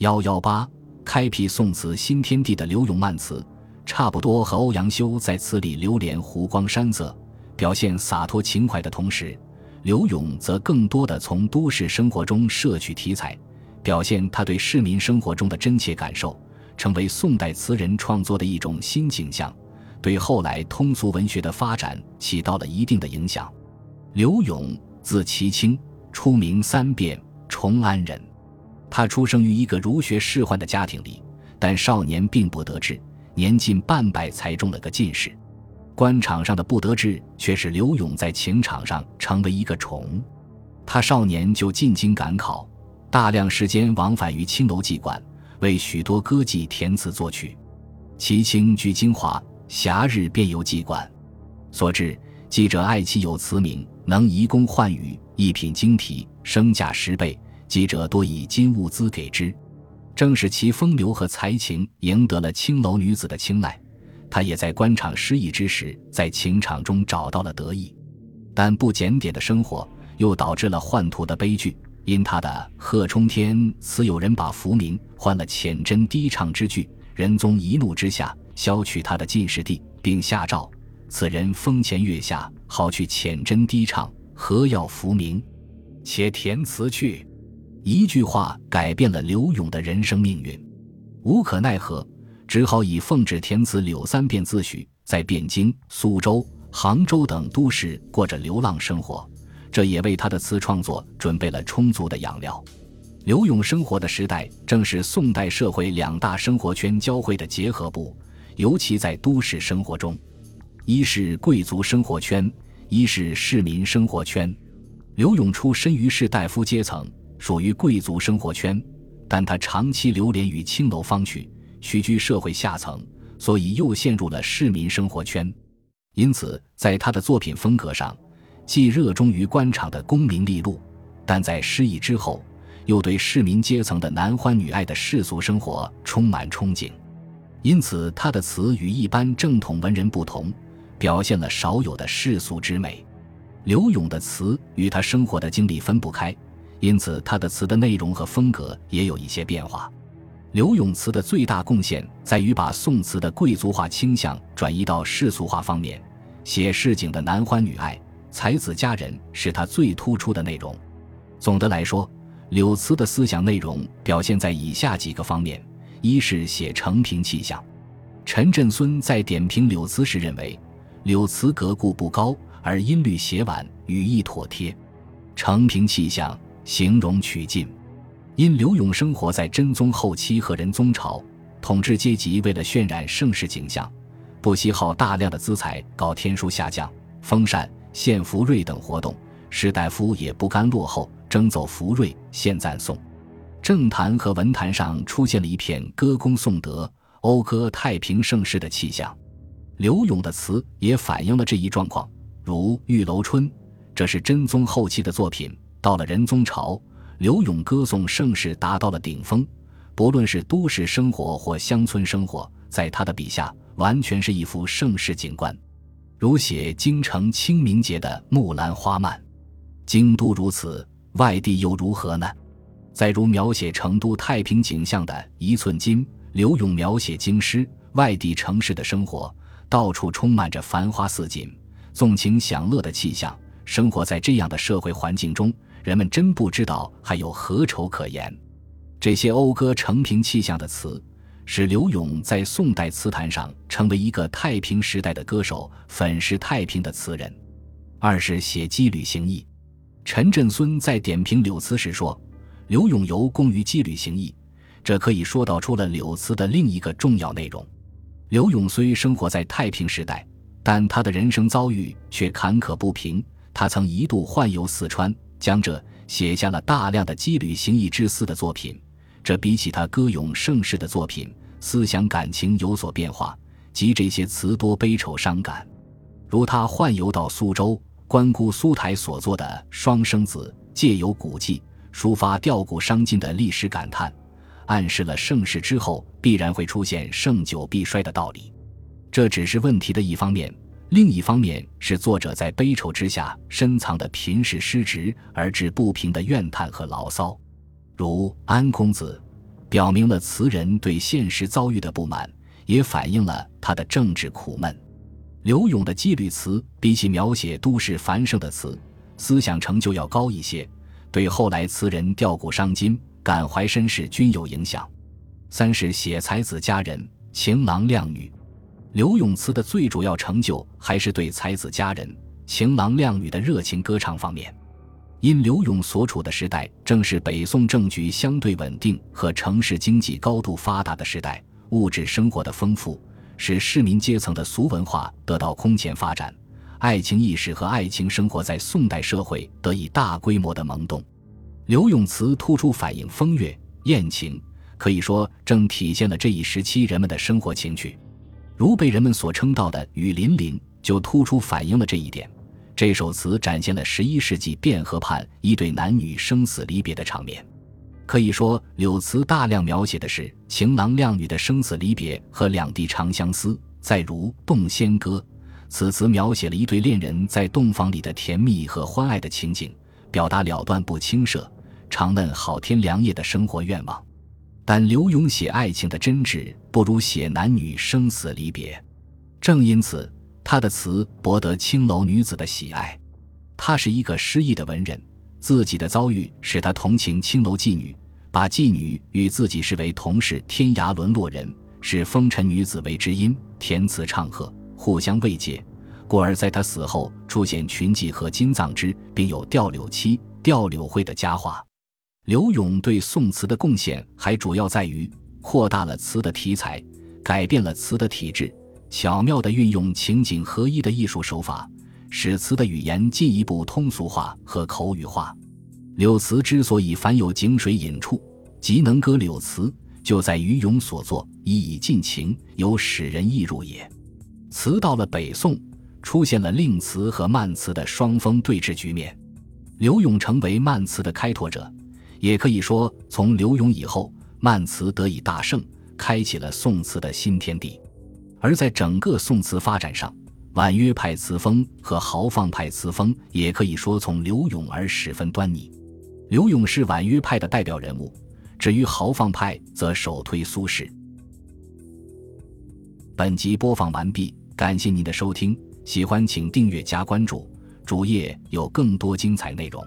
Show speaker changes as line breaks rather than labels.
幺幺八，开辟宋词新天地的柳永慢词，差不多和欧阳修在词里流连湖光山色，表现洒脱情怀的同时，柳永则更多的从都市生活中摄取题材，表现他对市民生活中的真切感受，成为宋代词人创作的一种新景象，对后来通俗文学的发展起到了一定的影响。柳永，字其清，初名三变，崇安人。他出生于一个儒学仕宦的家庭里，但少年并不得志，年近半百才中了个进士。官场上的不得志，却使刘永在情场上成为一个宠。他少年就进京赶考，大量时间往返于青楼妓馆，为许多歌妓填词作曲。其清居京华，暇日便游妓馆，所至记者爱其有词名，能移宫换语，一品经题，升价十倍。记者多以金物资给之，正是其风流和才情赢得了青楼女子的青睐。他也在官场失意之时，在情场中找到了得意。但不检点的生活又导致了宦途的悲剧。因他的《贺冲天》词，有人把浮名换了浅斟低唱之句，仁宗一怒之下，削去他的进士第，并下诏：此人风前月下，好去浅斟低唱，何要浮名？且填词去。一句话改变了刘永的人生命运，无可奈何，只好以奉旨填词柳三变自诩，在汴京、苏州、杭州等都市过着流浪生活，这也为他的词创作准备了充足的养料。刘永生活的时代正是宋代社会两大生活圈交汇的结合部，尤其在都市生活中，一是贵族生活圈，一是市民生活圈。刘永出身于士大夫阶层。属于贵族生活圈，但他长期流连于青楼坊曲，屈居社会下层，所以又陷入了市民生活圈。因此，在他的作品风格上，既热衷于官场的功名利禄，但在失意之后，又对市民阶层的男欢女爱的世俗生活充满憧憬。因此，他的词与一般正统文人不同，表现了少有的世俗之美。刘永的词与他生活的经历分不开。因此，他的词的内容和风格也有一些变化。刘永词的最大贡献在于把宋词的贵族化倾向转移到世俗化方面，写市井的男欢女爱、才子佳人是他最突出的内容。总的来说，柳词的思想内容表现在以下几个方面：一是写成平气象。陈振孙在点评柳词时认为，柳词格故不高，而音律写婉，语意妥帖，成平气象。形容曲尽，因刘永生活在真宗后期和仁宗朝，统治阶级为了渲染盛世景象，不惜耗大量的资财搞天书下降、封禅、献福瑞等活动，士大夫也不甘落后，争走福瑞、献赞颂。政坛和文坛上出现了一片歌功颂德、讴歌太平盛世的气象。刘永的词也反映了这一状况，如《玉楼春》，这是真宗后期的作品。到了仁宗朝，刘永歌颂盛世达到了顶峰，不论是都市生活或乡村生活，在他的笔下完全是一幅盛世景观。如写京城清明节的木兰花漫，京都如此，外地又如何呢？再如描写成都太平景象的一寸金，刘永描写京师外地城市的生活，到处充满着繁花似锦、纵情享乐的气象。生活在这样的社会环境中。人们真不知道还有何愁可言。这些讴歌成平气象的词，使刘永在宋代词坛上成为一个太平时代的歌手，粉饰太平的词人。二是写羁旅行意。陈振孙在点评柳词时说：“刘永游功于羁旅行意，这可以说道出了柳词的另一个重要内容。刘永虽生活在太平时代，但他的人生遭遇却坎坷不平。他曾一度宦游四川。”江浙写下了大量的羁旅行役之思的作品，这比起他歌咏盛世的作品，思想感情有所变化，即这些词多悲愁伤感。如他宦游到苏州，观顾苏台所作的《双生子》，借由古迹抒发吊古伤今的历史感叹，暗示了盛世之后必然会出现盛久必衰的道理。这只是问题的一方面。另一方面是作者在悲愁之下深藏的贫士失职而致不平的怨叹和牢骚，如安公子表明了词人对现实遭遇的不满，也反映了他的政治苦闷。刘永的羁旅词比起描写都市繁盛的词，思想成就要高一些，对后来词人吊古伤今、感怀身世均有影响。三是写才子佳人、情郎靓女。刘永词的最主要成就还是对才子佳人、情郎靓女的热情歌唱方面。因刘永所处的时代正是北宋政局相对稳定和城市经济高度发达的时代，物质生活的丰富。使市民阶层的俗文化得到空前发展，爱情意识和爱情生活在宋代社会得以大规模的萌动。刘永词突出反映风月艳情，可以说正体现了这一时期人们的生活情趣。如被人们所称道的雨霖铃，就突出反映了这一点。这首词展现了十一世纪汴河畔一对男女生死离别的场面。可以说，柳词大量描写的是情郎靓女的生死离别和两地长相思。再如《洞仙歌》，此词描写了一对恋人在洞房里的甜蜜和欢爱的情景，表达了断不轻舍、长嫩好天良夜的生活愿望。但刘永写爱情的真挚不如写男女生死离别，正因此，他的词博得青楼女子的喜爱。他是一个失意的文人。自己的遭遇使他同情青楼妓女，把妓女与自己视为同是天涯沦落人，视风尘女子为知音，填词唱和，互相慰藉，故而在他死后出现群妓和金藏之，并有吊柳妻、吊柳会的佳话。柳永对宋词的贡献还主要在于扩大了词的题材，改变了词的体制，巧妙地运用情景合一的艺术手法。使词的语言进一步通俗化和口语化。柳词之所以凡有井水引处，即能歌柳词，就在于咏所作，以以尽情，有使人意入也。词到了北宋，出现了令词和慢词的双峰对峙局面。柳永成为慢词的开拓者，也可以说，从刘永以后，慢词得以大盛，开启了宋词的新天地。而在整个宋词发展上，婉约派词风和豪放派词风也可以说从刘永而十分端倪。刘永是婉约派的代表人物，至于豪放派则首推苏轼。本集播放完毕，感谢您的收听，喜欢请订阅加关注，主页有更多精彩内容。